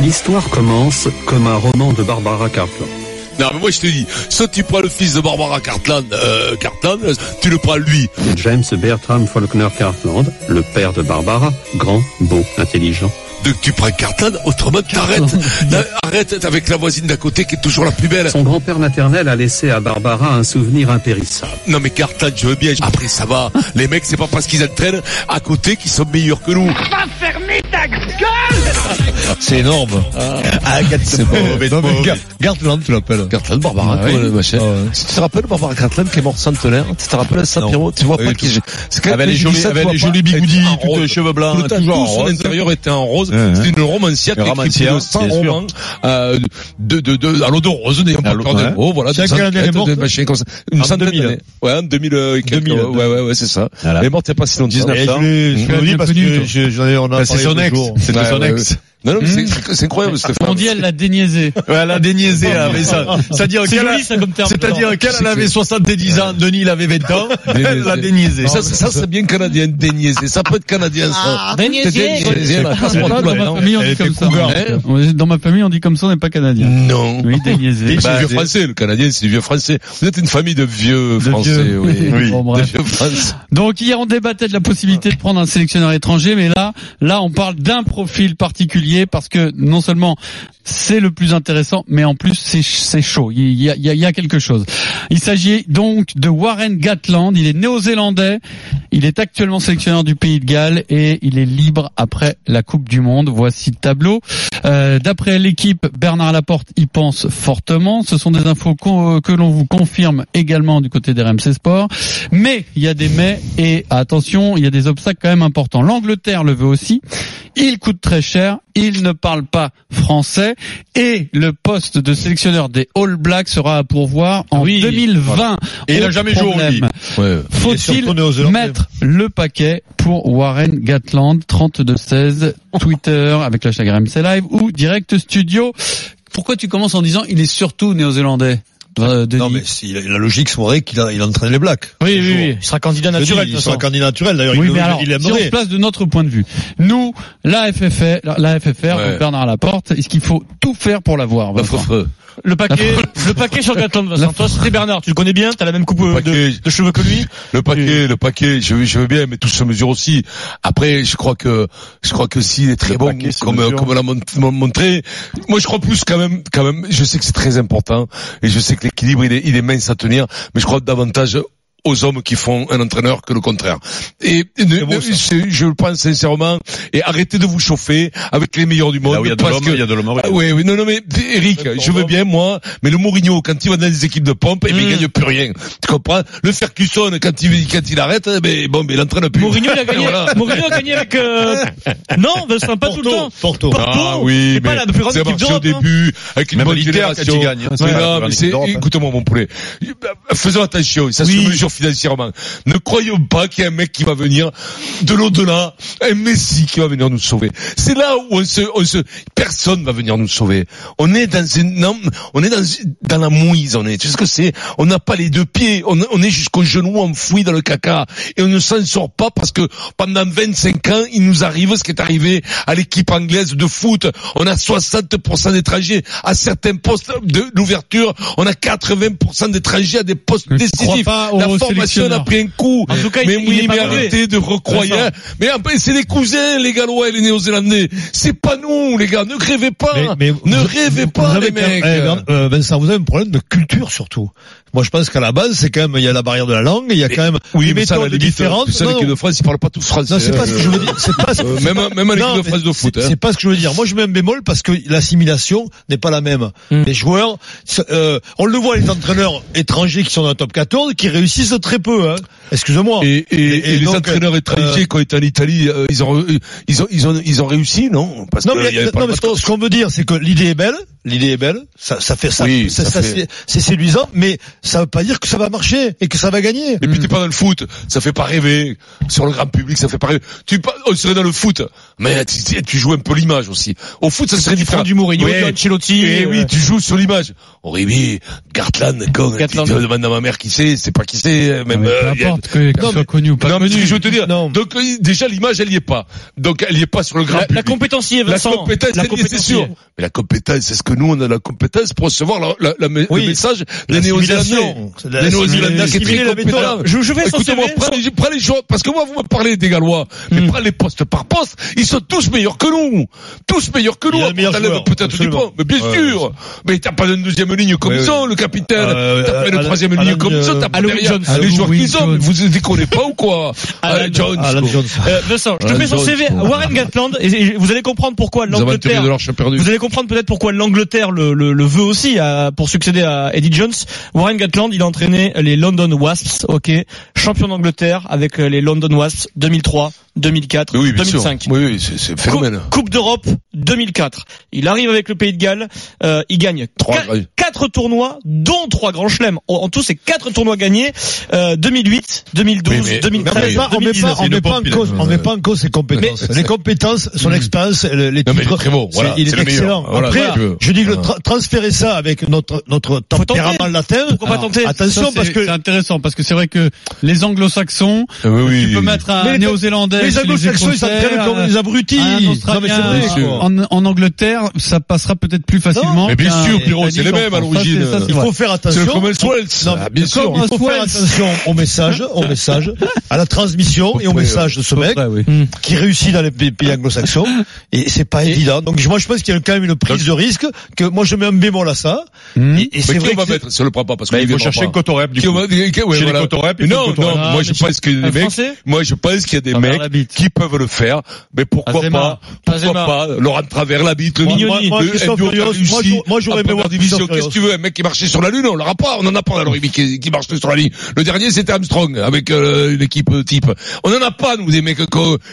L'histoire commence comme un roman de Barbara Cartland. Non, mais moi je te dis, soit tu prends le fils de Barbara Cartland, euh, Cartland, tu le prends lui. James Bertram Faulkner Cartland, le père de Barbara, grand, beau, intelligent. Donc tu prends Cartland, autrement t'arrêtes. Arrête avec la voisine d'à côté qui est toujours la plus belle. Son grand-père maternel a laissé à Barbara un souvenir impérissable. Non mais Cartland, je veux bien. Après ça va. Les mecs, c'est pas parce qu'ils entraînent à côté qu'ils sont meilleurs que nous. C'est énorme. Ah, c'est pas mauvais. Non, mais Gar- Gartland, tu l'appelles. Cartland, Barbara, Ah, quoi, oui. le machin. Ah, ouais. Tu te rappelles Barbara Cartland qui est morte centenaire Tu te rappelles ça, Non. Pierrot Tu vois Oui, pas qui C'est quand même- Avec les jolis, tu avec les jolis bigoudis, rose. les cheveux blancs, toujours son intérieur était en rose. C'est ouais. une romancière qui écrit plus romancière, de 100 bien sûr. romans euh, de, de, de, à l'eau de rose, n'ayant pas peur des ouais. mots, voilà. Quelle année elle est morte ça. Une En centaine 2000. d'années. Ouais, en 2000 et quelques. 2000, Ouais, ouais, ouais, c'est ça. Voilà. Elle est morte il n'y a pas si longtemps. 19. Et je l'ai- je dis bien parce que j'en ai, on a Bah, c'est parlé son ex. jour. C'était Ouais, son ouais, ex. Non, non, mais c'est- c'est incroyable, cette On femme. dit elle l'a déniaisé. Ouais, elle a déniaisé, elle avait ça. C'est-à-dire C'est qu'elle c'est-à-dire qu'elle elle avait 70 ans, Denis il avait 20 ans, elle l'a déniaisé. Ça, ça, c'est bien canadien, déniaisé. Ça peut être canadien, ça. Déniaisé. C'est Dans ma famille on dit comme ça. On n'est pas canadien. Non. Oui déniaisé. C'est Bah, du vieux c'est- français, le canadien, c'est du vieux français. Vous êtes une famille de vieux français, oui. Oui. Bon, bref. De vieux français. Donc hier on débattait de la possibilité de prendre un sélectionneur étranger, mais là, là on parle d'un profil particulier parce que non seulement c'est le plus intéressant, mais en plus c'est chaud. Il y a, quelque chose. Il s'agit donc de Warren Gatland. Il est néo-zélandais. Il est actuellement sélectionneur du Pays de Galles et il est libre après la Coupe du Monde. Voici le tableau. Euh, D'après l'équipe, Bernard Laporte y pense fortement. Ce sont des infos que l'on vous confirme également du côté des RMC Sport. Mais il y a des mais et attention, il y a des obstacles quand même importants. L'Angleterre le veut aussi. Il coûte très cher. Il ne parle pas français et le poste de sélectionneur des All Blacks sera à pourvoir en Oui, 2020. Et il a Autre jamais joué au. Ouais. Faut-il mettre le paquet pour Warren Gatland 3216 Twitter avec le hashtag RMC Live ou Direct Studio? Pourquoi tu commences en disant il est surtout néo-zélandais euh, Non, mais si, la logique serait qu'il a- il entraîne les Blacks. Oui, oui, oui. Il sera candidat naturel. de Il sera candidat naturel, d'ailleurs, Oui, il, mais alors, il si on se place de notre point de vue, nous, la FFR, la, FFR, Ouais. Bernard Laporte, est-ce qu'il faut tout faire pour l'avoir Bah, Le paquet, le paquet sur Gatland, Vincent. Toi, c'était Bernard. Tu le connais bien? T'as la même coupe paquet. de, de cheveux que lui? Le paquet, le paquet, je, veux- je veux bien, mais tout se mesure aussi. Après, je crois que, je crois que s'il est très Le bon, paquet comme, comme l'a mon- mon- montré, moi je crois plus quand même, quand même, je sais que c'est très important, et je sais que l'équilibre, il est, il est mince à tenir, mais je crois davantage aux hommes qui font un entraîneur que le contraire. Et ne- beau, ne- je le pense sincèrement, et arrêtez de vous chauffer avec les meilleurs du monde. Là où il y a de l'homme, que- il y a de l'homme. ah oui, oui, non, non, mais Eric, je veux bien moi, mais le Mourinho quand il va dans les équipes de pompe, eh ben, il Mm. gagne plus rien. Tu comprends? Le Ferguson quand il quand il arrête, eh ben bon, mais il entraîne plus. Mourinho, il a gagné. Voilà. Mourinho a gagné avec. Euh... Non, Vincent, pas tout le temps. Porto. Porto. Ah oui, c'est pas mais la plus grande c'est équipe marché au hein. début avec une Même bonne génération. gagne, hein, Mais non, mais c'est, hein. écoute-moi mon poulet. Faisons attention, ça se mesure financièrement. Ne croyons pas qu'il y a un mec qui va venir de l'au-delà, un Messi qui va venir nous sauver. C'est là où on se, on se, personne va venir nous sauver. On est dans une, on est dans, dans la mouise, on est. Tu sais ce que c'est? On n'a pas les deux pieds. On, on est jusqu'au genou enfoui dans le caca. Et on ne s'en sort pas parce que pendant 25 ans, il nous arrive ce qui est arrivé à l'équipe anglaise de foot. On a 60% d'étrangers à certains postes de l'ouverture. On a 80% d'étrangers à des postes décisifs. pas La sélectionneur. a pris un coup. En tout cas, mais il- oui, mais arrêtez de recroyer. Mais après, c'est les cousins, les Gallois et les Néo-Zélandais. C'est pas nous, les gars. Ne rêvez pas. Mais- mais ne vous- rêvez vous pas, les mecs. euh, Vincent, vous avez un problème de culture surtout. Moi, je pense qu'à la base, c'est quand même, il y a la barrière de la langue, il y a quand même oui, des mais ça, méthodes limite, différentes. Tu sais, l'équipe de France, ils parlent pas tous français. Non, c'est pas ce que je veux dire. C'est pas ce Euh, même, même l'équipe de France de foot. c'est- hein. C'est pas ce que je veux dire. Moi, je mets un bémol parce que l'assimilation n'est pas la même. Mm. Les joueurs, euh, on le voit, les entraîneurs étrangers qui sont dans le top 14, qui réussissent très peu. Hein. Excusez-moi. Et, et, Et- les donc, entraîneurs étrangers euh, qui ont été en Italie, euh, ils ont, ils ont, ils ont, ils ont réussi, non? Parce Non, que mais, non, mais ce qu'on veut dire, c'est que l'idée est belle, l'idée est belle, ça, ça fait ça, Oui, ça- ça ça, fait- c'est- c'est séduisant, mais ça veut pas dire que ça va marcher et que ça va gagner. Et puis t'es pas dans le foot, ça fait pas rêver. Sur le grand public, ça fait pas rêver. Tu pas- on serait dans le foot, mais tu, joues un peu l'image aussi. Au foot, ça serait différent. du Mourinho, Ouais. Ancelotti. Eh euh, oui, tu joues sur l'image. Oui, Gartland, con, tu Gartland. tu demandes à ma mère qui c'est, c'est pas qui c'est, même. Mais euh, peu importe que- soit mais- connu ou pas non, mais je veux te dire. Non. Donc euh, déjà l'image, elle y est pas. Donc elle y est pas sur le grand La, la public. compétence y est, La Vincent. compétence, la c'est compétence y sûr. Mais la compétence, c'est ce que nous, on a la compétence pour recevoir la, la, la- Oui. le message des Néo-Zélandais. civilisation. C'est de la Les Néo-Zélandais qui est très compétent. Je, je CV. Écoutez-moi, prends les, prends les choses, parce que moi, vous me parlez des Gallois, mais Hmm. prends les postes par poste, ils sont tous meilleurs que nous. Tous meilleurs que nous. a le meilleur T'enlèves joueur, peut-être du point, mais bien Ouais, sûr. Mais t'as pas de deuxième ligne comme ont, le capitaine. T'as pas une troisième ligne comme ça, t'as pas derrière les joueurs qu'ils ont. Vous déconnez pas ou quoi? Alan Jones. Euh, Vincent, je te fais son CV. Warren Gatland, et, vous allez comprendre pourquoi l'Angleterre. Vous allez comprendre peut-être pourquoi l'Angleterre le, le, veut aussi pour succéder à Eddie Jones. Warren Gatland, il a entraîné les London Wasps, ok, champion d'Angleterre avec les London Wasps 2003, 2004, Oui, bien sûr. 2005. Oui, oui, c'est, c'est phénomène. Coupe, Coupe d'Europe 2004. Il arrive avec le Pays de Galles. euh, il gagne Trois, quatre tournois, dont trois grands chelems. En en tout, c'est quatre tournois gagnés. Euh, 2008, 2012, Oui, mais- Mais on 2013, met pas, on met pas, 2019. on met pas en cause, on met pas en cause ses compétences. Mais- les compétences, son expérience, le- les Non, mais il est titres, très bon, voilà, il est, le meilleur. excellent. Voilà, Après, je dis que tra- transférer ça avec notre, notre tempérament latin, Pourquoi pas Alors, tenter attention parce que c'est intéressant parce que c'est vrai que les anglo-saxons, Ah tu peux mettre un néo-zélandais, les anglo-saxons, ils s'entraînent comme des abrutis. un Non, mais c'est vrai, en, en Angleterre, ça passera peut-être plus facilement. Mais bien sûr, Pierrot, c'est les mêmes à l'origine. Ça, c'est- ça, c'est Il faut faire C'est attention. le Commonwealth. Non, Ah, bien comme sûr. il faut faire attention au message, au message, à la transmission et au message de ce mec oui. qui réussit dans les pays anglo-saxons. Et c'est pas évident. Donc moi je pense qu'il y a quand même une prise de risque que moi je mets un bémol à ça. Hmm. Et, c'est qui vrai on va mettre? Si on le prend pas parce Bah, qu'il il faut chercher pas. un cotorep, du coup. ouais, Chez les cotorep, il faut Non, non, Ah, moi je pense qu'il y a des mecs, moi je pense qu'il y a des mecs bite. qui peuvent le faire, mais pourquoi Azema. pas, pourquoi Azema. pas, Laurent travers la bite, le milieu, moi, moi, j'aurais aimé voir division. Qu'est-ce que tu veux, un mec qui marchait sur la lune, on l'aura pas, on en a pas rugby qui, qui marche sur la ligne. Le dernier c'était Armstrong avec euh, une équipe type. On en a pas nous des mecs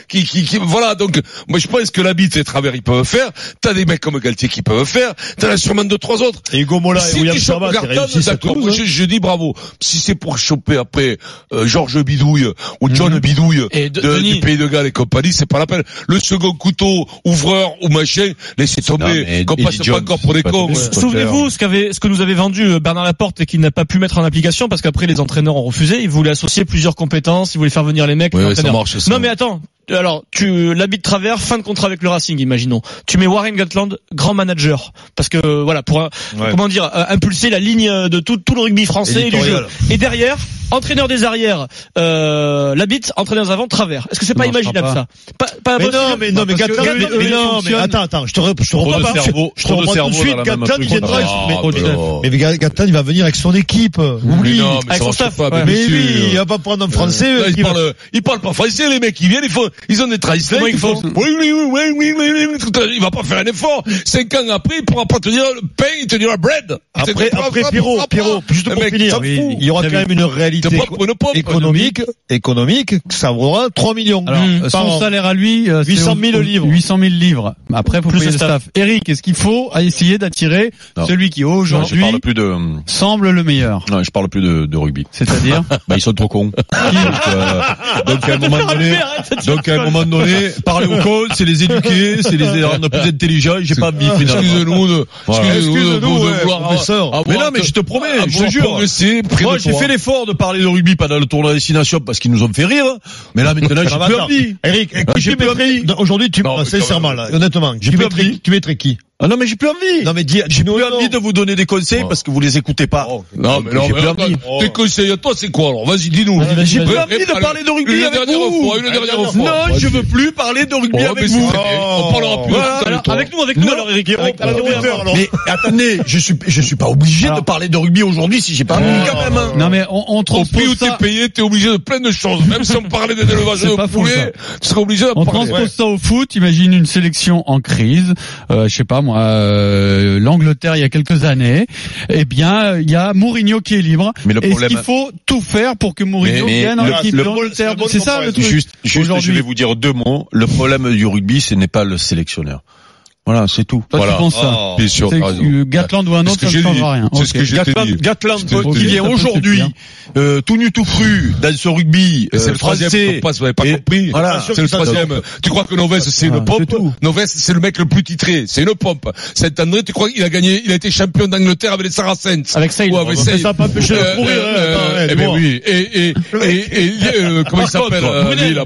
qui, qui, qui, voilà donc moi je pense que la bite et travers ils peuvent faire. T'as des mecs comme Galtier qui peuvent faire. T'en as sûrement deux trois autres. Et Hugo Mola et Si William Garton, réussissent à d'accord, hein. je, je dis bravo. Si c'est pour choper après euh, Georges Bidouille ou John Bidouille Et de- de- Denis. du Pays de Galles et compagnie, c'est pas la peine. Le second couteau, ouvreur ou machin, laissez tomber. Qu'on passe pas encore pour des cons. Souvenez-vous ce qu'avait, ce que nous avait vendu euh, Bernard Laporte et qu'il n'a pas pu mettre en application parce qu'après les entraîneurs ont refusé. Il voulait associer plusieurs compétences, il voulait faire venir les mecs. Ouais, les ça marche, ça. Non mais attends. Alors, tu l'habit de travers, fin de contrat avec le Racing, imaginons. Tu mets Warren Gatland, grand manager, parce que voilà, pour euh, Ouais. comment dire, euh, impulser la ligne de tout, tout le rugby français et du jeu. Et derrière, entraîneur des arrières, euh, l'habit, entraîneur des avant, travers. Est-ce que c'est pas marchera imaginable pas. ça? Pas, pas Mais non, mais non, mais Gatland, mais, non, mais attends, attends, je te, re- je te reprends pas. cerveau, je te reprends tout de suite. Gatland, il viendra, Ah, mais, non. mais Gatland, il va venir avec son équipe. Non, mais Avec son staff, Mais oui, il va pas prendre un français. Ils va- parlent, ils parlent pas français, les mecs, ils viennent, ils font, ils ont des translates, ils font, oui, oui, oui, oui, oui, oui, oui, il va pas faire un effort. Cinq ans après, il pourra pas te dire le pain, il te dira bread. Après, après, Pierrot, Pierrot, juste pour finir, il y aura quand même une réalité Une pomme, économique, économique, ça vaudra 3 millions. Alors, Mmh, euh, son an. salaire à lui, euh, c'est 800 000 au- au- livres. 800 000 livres. Après, faut Plus payer le le staff. Eric, est-ce qu'il faut essayer d'attirer celui qui aujourd'hui de, semble le meilleur? Non, je parle plus de, de rugby. C'est-à-dire Bah, ils sont trop cons. donc, euh, donc, à un moment donné, donc, à un moment donné, parler aux cons, c'est les éduquer, c'est les rendre plus intelligents, j'ai pas envie. Excusez-nous de, excusez-nous de, de vouloir professeur. Mais non, mais je te promets, je te jure. Moi, de j'ai fait l'effort de parler de rugby pendant le tournoi destination parce qu'ils nous ont fait rire. Mais là, maintenant, j'ai plus envie. Eric, qui j'ai plus envie. aujourd'hui, tu, sincèrement, là, honnêtement, tu mettrais qui? Ah non, mais j'ai plus envie. Non, mais dis, J'ai plus envie de vous donner des conseils Oh. parce que vous les écoutez pas. Non, mais non, J'ai mais envie. tes conseils à toi, c'est quoi, alors? Vas-y, dis-nous. J'ai plus envie de parler de rugby une avec vous. fois, une dernière fois. Non, Vas-y. je veux plus parler de rugby Oh, avec vous. On parlera plus de ça, avec nous, avec nous, Non. alors Eric. Mais attendez, je suis je suis pas obligé de parler de rugby aujourd'hui si j'ai pas envie quand même. Non mais on, on Au prix où transpose t'es ça. payé, t'es obligé de plein de choses. Même si on parlait des élevages de pas faux, poulet, ça. tu serais obligé On d'en parler. transpose ça au foot. Imagine une sélection en crise. Euh, je sais pas moi, euh, l'Angleterre il y a quelques années. Eh bien, il y a Mourinho qui est libre. Mais le Est-ce problème- qu'il faut tout faire pour que Mourinho Mais- mais vienne en équipe le- d'Angleterre le- C'est ça le truc. Juste, juste je vais vous dire deux mots. Le problème du rugby, ce n'est pas le sélectionneur. Voilà, c'est tout. Toi, Voilà. tu penses ça Bien sûr, t'as raison. que Gatland ou un autre, ça ne changera rien. C'est ce que j'ai- Gatland, dit. Gatland Je je qui vient aujourd'hui, euh, tout nu tout cru, dans ce rugby, c'est euh, le troisième français. qu'on passe, vous avez pas compris. Voilà. C'est le troisième. Tu crois que Noves, c'est Ah, une pompe? c'est tout. Noves, c'est le mec le plus titré. C'est une pompe. Cet André, tu crois qu'il a gagné, il a été champion d'Angleterre avec les Saracens. Avec Ça, ça a pas empêché de Euh, courir, euh, hein, euh, ouais, eh ben dis-moi. oui. Et, et, et, et, euh, comment il s'appelle, euh, Brunel.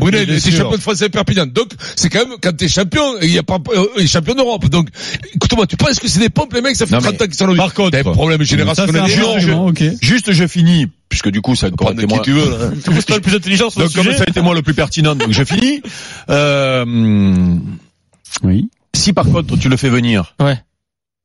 Brunel. Bien c'est sûr. champion de France à Perpignan. Donc, c'est quand même, quand t'es champion, il y a pas, euh, il est champion d'Europe. Donc, écoute-moi, tu penses que c'est des pompes, les mecs, ça fait Non, mais 30 ans qu'ils sont là. par contre, un problème générationnel bon énorme. argument, ok. Juste, je finis, puisque du coup, ça a encore été moi. tu veux, là. Le plus intelligent sur le Donc, comme sujet. ça a été moi le plus pertinent, donc je finis. Euh, Oui. si par contre tu le fais venir Ouais.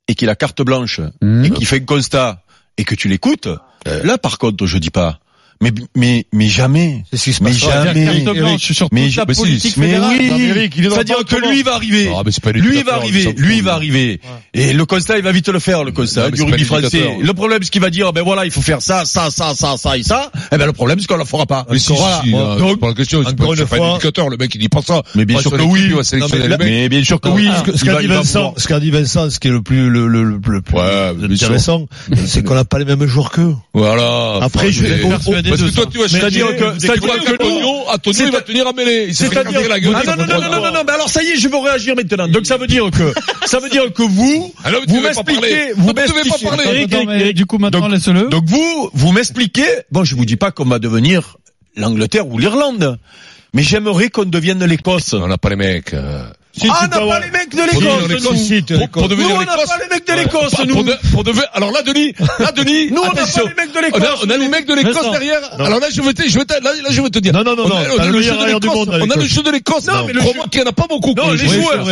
et qu'il a carte blanche Mmh. et qu'il fait un constat et que tu l'écoutes, là par contre je dis pas. Mais mais mais jamais. C'est ce qui se Mais jamais. Carte blanche sur Mais toute la politique mais fédérale. oui. Eric, C'est-à-dire que lui il va arriver. Ah, mais c'est pas Lui il va arriver, lui va arriver. Et le constat, il va vite le faire, le constat Non, du rugby français. Le problème, c'est qu'il va dire, ben voilà, il faut faire ça, ça, ça, ça, ça et ça. Eh ben le problème, c'est qu'on le fera pas. Mais si, Voilà. si, Bon, là, donc, c'est pas la question, c'est pas, éducateur, le mec, il dit pas ça. mais bien sûr que oui. mais, bien sûr que Ah, oui. ah, Ce qu'a dit Vincent, ce qu'a dit Vincent, ce qui est le plus, le, le, le, plus intéressant, c'est qu'on n'a pas les mêmes joueurs qu'eux. Voilà. Après, je vais Parce que toi, tu vas c'est-à-dire que, que- c'est-à-dire c'est-à-dire que Tonio, à Tonio, il va tenir à mêler. Il s'est fait la gueule. Ah non, non, non, non, non, non, non, mais alors ça y est, je veux réagir maintenant. Donc ça veut dire que, ça veut dire que vous, vous devais pas parler. m'expliquez, vous m'expliquez. du coup, maintenant, donc- laisse-le. Donc vous, vous m'expliquez, bon, je vous dis pas qu'on va devenir l'Angleterre ou l'Irlande, mais j'aimerais qu'on devienne l'Écosse. On n'a pas les mecs. Si, Ah, on n'a pas les mecs de l'Écosse, nous. Pour- devenir on n'a pas les mecs de l'Écosse, Bah, nous. Pour, de- pour devenir, alors là, Denis, là, Denis, Nous, on n'a pas les mecs de l'Écosse. a, on a les mecs de l'Écosse derrière. Alors là, je veux te, je veux là, je veux te dire. Non, non, non, on non, on a le jeu de l'Écosse. On a le jeu de l'Écosse. Non, mais le jeu- qu'il n'y en a pas beaucoup. Non, les joueurs.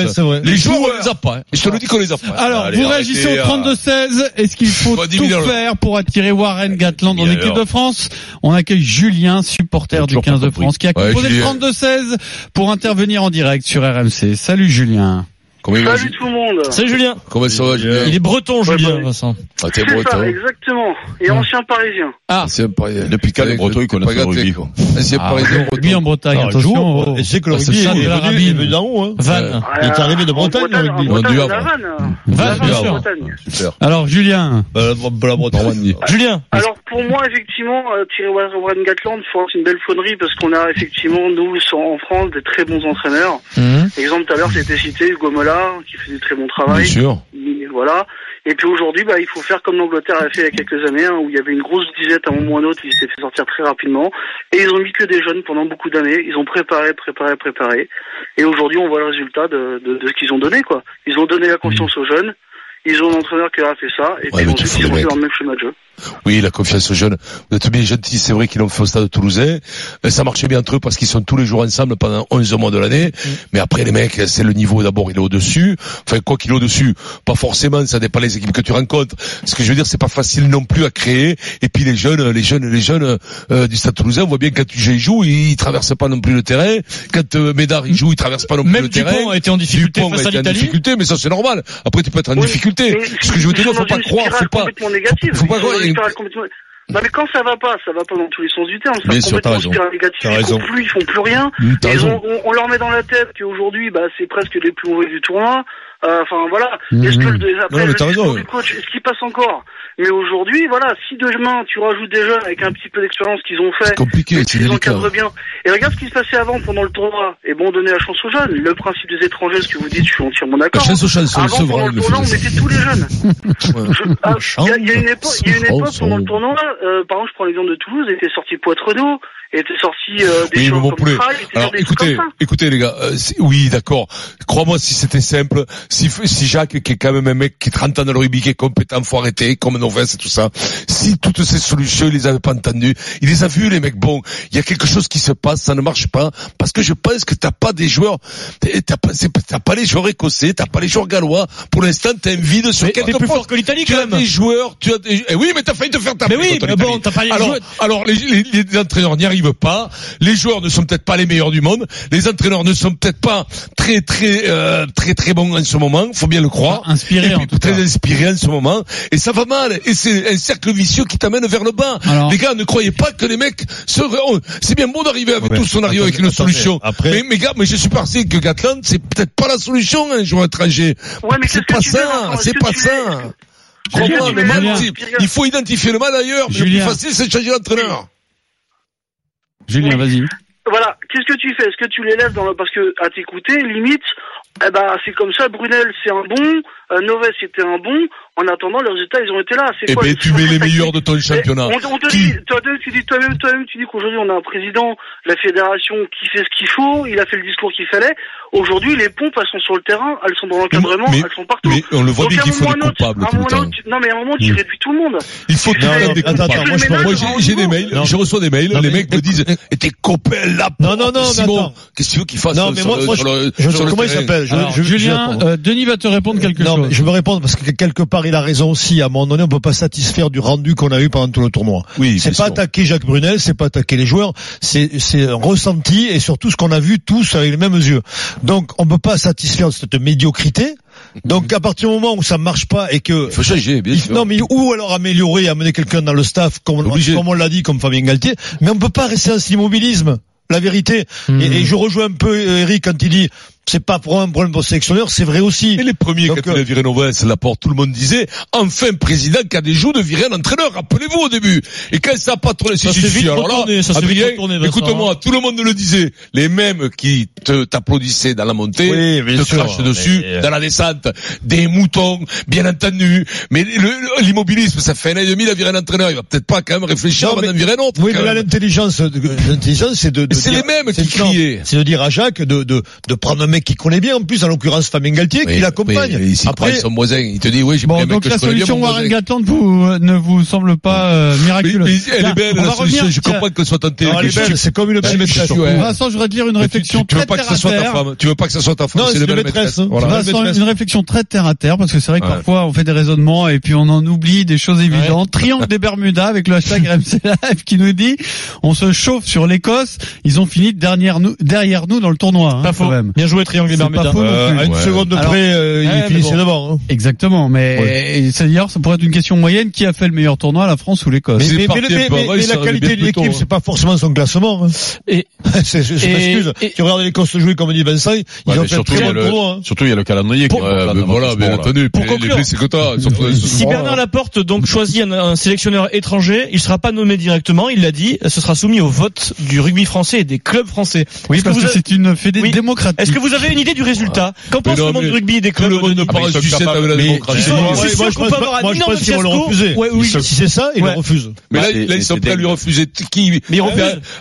Les joueurs, on les a pas. hein. Je te le dis qu'on les a pas. Alors, vous réagissez au ah. 32-16. Est-ce qu'il faut tout faire pour attirer Warren Gatland en équipe de France? On accueille Julien, supporter du Toujours pas 15 de. France, qui a composé le Julien. 32-16 pour intervenir en direct sur RMC. Salut Julien. Comment il va, Salut tout le monde. Salut Julien. Comment ça va, Julien? Il est breton, Ouais, Julien, bah, Vincent. Ah, t'es C'est ça, breton. exactement. Et ancien parisien. Ah. C'est pas, Depuis quand les Bretons, ils connaissent le rugby, quoi. C'est Ah, pas les rugby en Bretagne, Non, attention. joue, oh. Et c'est que le Ah, rugby ça, est de la venu, rabine. est venu d'en haut, hein. Vannes. Il est arrivé de En Bretagne, le rugby. En Bretagne, Du Havre. Havre, bien en sûr. Bretagne. Super. Alors Julien, Euh, la Bretagne. Julien. Alors pour moi effectivement euh, Thierry Warren Gatland c'est une belle faunerie parce qu'on a effectivement nous en France des très bons entraîneurs. Mhm. Exemple tout à l'heure c'était cité Hugo Mola qui fait du très bon Bien travail. sûr. Il- Voilà. Et puis aujourd'hui bah il faut faire comme l'Angleterre a fait il y a quelques années hein, où il y avait une grosse disette à un moment ou à un autre ils s'étaient fait sortir très rapidement et ils ont mis que des jeunes pendant beaucoup d'années. Ils ont préparé, préparé, préparé. Et aujourd'hui on voit le résultat de, de, de ce qu'ils ont donné quoi. Ils ont donné la confiance aux jeunes. Ils ont un entraîneur qui a fait ça et Ouais, puis ensuite ils ont fait leur même schéma de jeu. Oui, la confiance aux jeunes. Vous êtes bien gentils, c'est vrai qu'ils l'ont fait au stade toulousain. Mais ça marchait bien entre eux parce qu'ils sont tous les jours ensemble pendant 11 mois de l'année. Mais après, les mecs, c'est le niveau d'abord, il est au-dessus. Enfin, quoi qu'il est au-dessus, pas forcément, ça dépend des équipes que tu rencontres. Ce que je veux dire, c'est pas facile non plus à créer. Et puis les jeunes, les jeunes, les jeunes euh, du stade toulousain, on voit bien que quand tu ils jouent, ils traversent pas non plus le terrain. Quand euh, Médard, il joue, il traverse pas non plus Même le terrain. Dupont a été en difficulté Dupont face a à été en l'Italie. difficulté, mais ça c'est normal. Après, tu peux être en Oui, difficulté. Ce que je veux te ils dire, faut pas croire, faut pas, négative. faut pas Spirale complètement- Non mais quand ça va pas, ça va pas dans tous les sens du terme. Ça Bien sûr, complètement raison. spirale négative. Ils raison. font plus, ils font plus rien. Et ils ont- on, on leur met dans la tête qu'aujourd'hui, bah, c'est presque les plus mauvais du tournoi. Euh, Enfin voilà. Mhm. Est-ce que le, après, Non, mais discours raison, du coach, est-ce qu'il passe encore? Mais aujourd'hui, voilà, si demain tu rajoutes des jeunes avec un petit peu d'expérience qu'ils ont fait, C'est compliqué, c'est encadrent bien. Et regarde ce qui se passait avant pendant le tournoi. Et bon, donner la chance aux jeunes. Le principe des étrangers, ce que vous dites, je suis entièrement La d'accord. chance aux Avant, c'est pendant vrai, le tournoi, on mettait tous les jeunes. Je- ah, Il y, a- il y a une époque, il y a une époque pendant le tournoi, euh, par exemple, je prends l'exemple de Toulouse, était sorti Poitrenaud, était sorti euh, des Oui, mais gens mon comme poulet. Était Alors des écoutez, comme ça. écoutez les gars, euh, oui d'accord. Crois-moi si c'était simple, si si Jacques qui est quand même un mec qui est 30 ans dans le rugby, qui est compétent, faut arrêter, comme Novès et tout ça. Si toutes ces solutions, il les avait pas entendues, il les a vues les mecs. Bon, il y a quelque chose qui se passe, ça ne marche pas parce que je pense que t'as pas des joueurs, t'as pas, t'as pas les joueurs écossais, t'as pas les joueurs gallois. Pour l'instant, t'as un vide sur quelques plus fort que l'Italie Tu quand as des joueurs, tu as des... Eh oui, mais t'as failli te faire taper. Mais oui, mais bon, t'as pas les alors, joueurs. alors les, les, les entraîneurs n'y arrivent arrive pas. Les joueurs ne sont peut-être pas les meilleurs du monde. Les entraîneurs ne sont peut-être pas très très euh, très très bons en ce moment. Faut bien le croire. Inspirés, Et puis, en tout très cas. inspirés en ce moment. Et ça va mal. Et c'est un cercle vicieux qui t'amène vers le bas. Alors- les gars, ne croyez pas que les mecs seraient. oh, C'est bien beau d'arriver avec Ouais, tout son arrière avec une attendez, solution. après- Mais, mais gars, mais je suis parti que Gatland, c'est peut-être pas la solution, un joueur étranger. Ouais, c'est pas ça, Est-ce c'est pas ça. mal, il faut identifier le mal ailleurs. Mais le plus facile, c'est de changer d'entraîneur. Julien, vas-y. Voilà, qu'est-ce que tu fais? Est-ce que tu l'élèves dans le... Parce que, à t'écouter, limite, eh ben, c'est comme ça, Brunel, c'est un bon, euh, Noves, c'était un bon, en attendant, les résultats, ils ont été là. C'est Eh quoi ben, tu mets les meilleurs de ton Mais championnat. On, on te Qui dit, toi, toi, tu dis toi-même, toi-même, tu dis qu'aujourd'hui on a un président, de la fédération qui fait ce qu'il faut, il a fait le discours qu'il fallait. Aujourd'hui, les pompes, elles sont sur le terrain, elles sont dans l'encadrement, Mais- elles sont partout. Mais on le voit Donc, bien à un qu'il faut moment des coupables à un tout le temps. Non, mais à un moment, tu Mm. réduis tout le monde. Il faut des attends, coupables. attends, moi, j'ai des mails, je reçois des mails, les mecs me disent, et tes copains là, Non, non, non, mais Simon, qu'est-ce que tu veux qu'il fasse Non, sur- mais moi, comment il s'appelle? Julien, euh, Denis va te répondre quelque chose. Je veux répondre parce que quelque part il a raison aussi. À un moment donné, on peut pas satisfaire du rendu qu'on a eu pendant tout le tournoi. Oui, c'est pas attaquer Jacques Brunel, c'est pas attaquer les joueurs, c'est c'est un ressenti et surtout ce qu'on a vu tous avec les mêmes yeux. Donc on peut pas satisfaire cette médiocrité. Donc à partir du moment où ça marche pas et que Il faut changer, bien sûr. non mais ou alors améliorer, amener quelqu'un dans le staff comme, Obligé. comme on l'a dit, comme Fabien Galtier, mais on peut pas rester dans cet immobilisme. La vérité. Et, et je rejoins un peu euh, Eric quand il dit c'est pas pour un problème pour le sélectionneur, c'est vrai aussi. Et les premiers, Donc, quand il a euh, viré Novès, Laporte, tout le monde disait, enfin, président qui a des jours de virer un entraîneur. Rappelez-vous au début. Et quand ça a pas trop Ça s'est vite alors là, retourné, Adrien, écoute-moi, tout le monde le disait. Les mêmes qui te, t'applaudissaient dans la montée, Oui, te sûr, crachent dessus, mais, euh, dans la descente. Des moutons, bien entendu. Mais l'immobilisme, ça fait un an et demi, il a viré un entraîneur. Il va peut-être pas quand même réfléchir Non, avant d'en virer un autre. Oui, mais l'intelligence, l'intelligence, c'est de, de C'est dire- les mêmes c'est- qui criaient. C'est de dire à Jacques de, de, de prendre un mec qui connaît bien, en plus, en l'occurrence, Fabien Galtier, qui Oui, l'accompagne. oui, Après, son voisin, il te dit, oui, j'ai Bon, mec donc que la je solution Warren. Gatland vous, euh, ne vous semble pas euh, Mais- miraculeuse. mais elle Tiens, est belle, on la va solution. revenir. Je Tiens, comprends qu'elle soit elle belle, c'est comme une belle Je- maîtresse. Vincent, je voudrais te dire une Mais réflexion très terre à terre. Tu veux pas que ce soit ta femme. Non, c'est c'est une maîtresse, hein. Vincent, une réflexion très terre à terre parce que c'est vrai que parfois on fait des raisonnements et puis on en oublie des choses évidentes. Triangle des Bermudas avec le hashtag RMC Live qui nous dit on se chauffe sur l'Écosse. Ils ont fini derrière nous, derrière nous dans le tournoi. hein, Pas faux. même. Bien joué, Triangle des Bermudas. pas faux non Euh, plus. à une Ouais. seconde de Alors- près, euh, Ouais, il mais finissait bon. devant. hein. Exactement, mais d'ailleurs ça pourrait être une question moyenne qui a fait le meilleur tournoi, la France ou l'Écosse? Mais, mais, mais- mais- il la qualité de l'équipe, hein. c'est pas forcément son classement. hein. Et, c'est, c'est, je Et- m'excuse. Tu regardes l'Écosse jouer, comme dit Vincent, ils Ouais, ont fait très il y a bon le- tournoi. hein. Surtout, il y a le calendrier Ouais, voilà, bien entendu. Pour conclure. Si. Bernard Laporte donc choisit un, un sélectionneur étranger, il sera pas nommé directement, il l'a dit, ce sera soumis au vote du rugby français et des clubs français. oui, parce que, c'est une fédé démocratique. Est-ce que vous avez une idée du résultat? Qu'en pense le monde mais du rugby et des Tout clubs le monde ne en sont sucette la mais- démocratie. Moi, je pense qu'ils vont le refuser. Si c'est ça, ils le refusent. Mais là, là, ils sont prêts à lui refuser. Qui,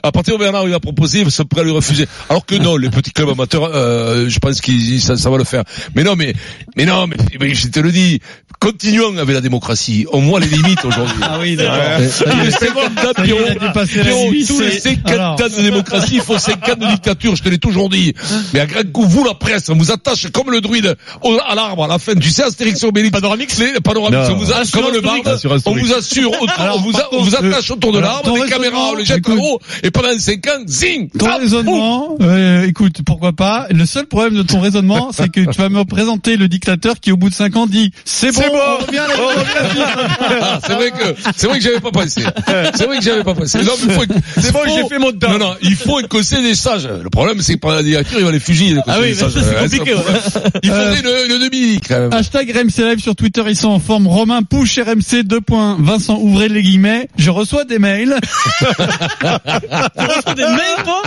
à partir où Bernard lui a proposé, ils sont prêts à lui refuser. Alors que non, les petits clubs amateurs, euh, je pense qu'ils, ça, ça va le faire. Mais non, mais, mais non, mais, mais je te le dis, continuons avec la démocratie. Au moins les limites aujourd'hui. Ah oui, d'accord. Tous les 50 ans, Ça y est, Pierrot, il a dépassé la Pierrot, limite, tous les c'est- 50 Alors. ans de démocratie, il faut 50 de dictature, je te l'ai toujours dit. Mais à grand vous, la presse, on vous attache comme le druide au- à l'arbre à la fin. Tu sais, Astérix Obélix. Panoramique, les panoramiques, on vous a, comme le barbe, on vous assure, autour- Alors, on vous, a- on vous attache autour de alors, l'arbre, raisonnement, caméras, on le jette en haut, et pendant 5 ans, zing! Ton raisonnement, euh, écoute, pourquoi pas. Le seul problème de ton raisonnement, c'est que tu vas me présenter le dictateur qui, au bout de cinq ans, dit c'est bon, C'est bon. on revient à la démocratie. Ah, c'est vrai que c'est vrai que j'avais pas pensé. C'est vrai que j'avais pas pensé. Non, mais il faut, C'est bon, j'ai fait mon temps. Non, non, il faut conseil des sages. Le problème, c'est que par la dictature, il va les fusiller. Le Ah oui, ça, c'est Euh, compliqué, ça, faut- Il faudrait une, une demi quand même. Hashtag RMC Live sur Twitter, ils sont en forme. Romain Pouche RMC 2 points. Vincent ouvrez les guillemets. Je reçois des mails. des mails, toi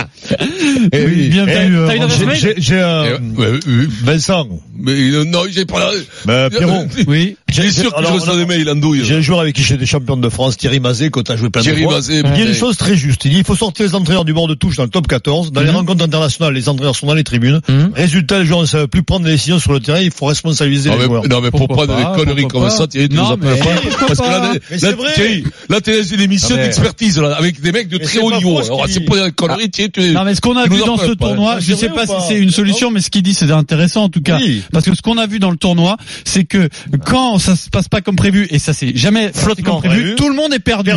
Eh oui. Bien Eh, euh, J'ai, Eh, euh, ouais, ouais, ouais. Vincent, Mais euh, non, j'ai pas la. bah, Pierrot. Oui. J'ai sûr que je reçois a- des mails en douille. J'ai un joueur avec qui j'étais champion de France, Thierry Mazet, quand t'as joué plein Thierry de fois. Mazet, Il dit pareil. une chose très juste. Il dit, il faut sortir les entraîneurs du bord de touche dans le top 14. Dans les Mhm. rencontres internationales, les entraîneurs sont dans les tribunes. Mhm. Résultat, les joueurs ne savent plus prendre des décisions sur le terrain. Il faut responsabiliser Non les mais, joueurs. non mais pour Pourquoi prendre pas, des conneries comme pas. ça, Thierry, tu Non, nous pas. Parce que là, là, vrai. Thierry, là, t'es dans une émission d'expertise, là, avec des mecs de très haut niveau. Alors, c'est pas des conneries, Thierry, tu Non mais ce qu'on a vu dans ce tournoi, Ah, je sais pas si c'est une solution, mais ce qu'il dit c'est intéressant en tout cas, parce que ce qu'on a vu dans le tournoi, c'est que quand ça se passe pas comme prévu. Et ça c'est jamais Flottement, comme prévu, tout le monde est perdu.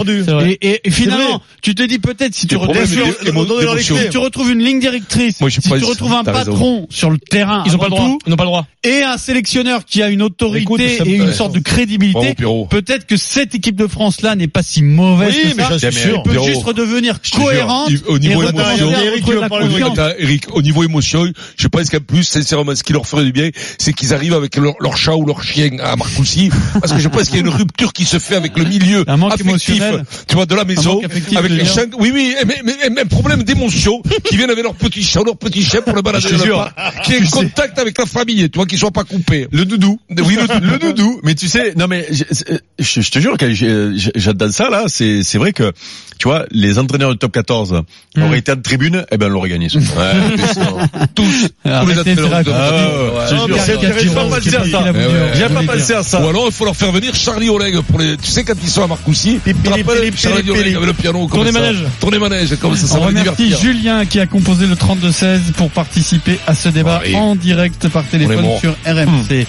Et, et- et finalement, tu te dis peut-être si tu retrouves, si tu une ligne directrice, Moi, si tu retrouves un patron sur le terrain, Ils ont pas le droit. Ils n'ont pas le droit. et un sélectionneur qui a une autorité Écoute, et une sorte de crédibilité, peut-être que cette équipe de France là n'est pas si mauvaise Oui, que mais ça. Elle peut juste redevenir cohérente au niveau émotion, Eric, au niveau émotion, je pense qu'en plus, sincèrement, ce qui leur ferait du bien, c'est qu'ils arrivent avec leur, leur chat ou leur chien à Marcoussis, parce que je pense qu'il y a une rupture qui se fait avec le milieu Un manque affectif, tu vois, de la maison, avec les chiens. Oui, oui, mais, mais, mais un problème d'émotion qui viennent avec leur petit chat, leur petit chien pour le balader dans le parc, qui est en contact avec la famille, tu vois, qu'ils soient pas coupés. Le doudou. Oui, le, le doudou. Mais tu sais, non mais je, je- je te jure que j'ai- j'ai- j'adore ça là. C'est c'est vrai que tu vois les entraîneurs du top 14 auraient été en tribune, eh ben on l'aurait gagné. Ouais, sûr. tous, tous les entraîneurs Ah, Ouais. je te jure. Caricature, J'avais pas pensé à ça. J'ai pas pensé à ça. Ou alors il faut leur faire venir Charlie Oleg pour les. Tu sais quand ils sont à Marcoussis, tu te rappelles Charlie Oleg avec le piano comme Tournez ça. manège. Tournez manège, comme ça, ça On remercie. Julien qui a composé le 32-16 pour participer à ce débat Ouais. en direct par téléphone sur RMC.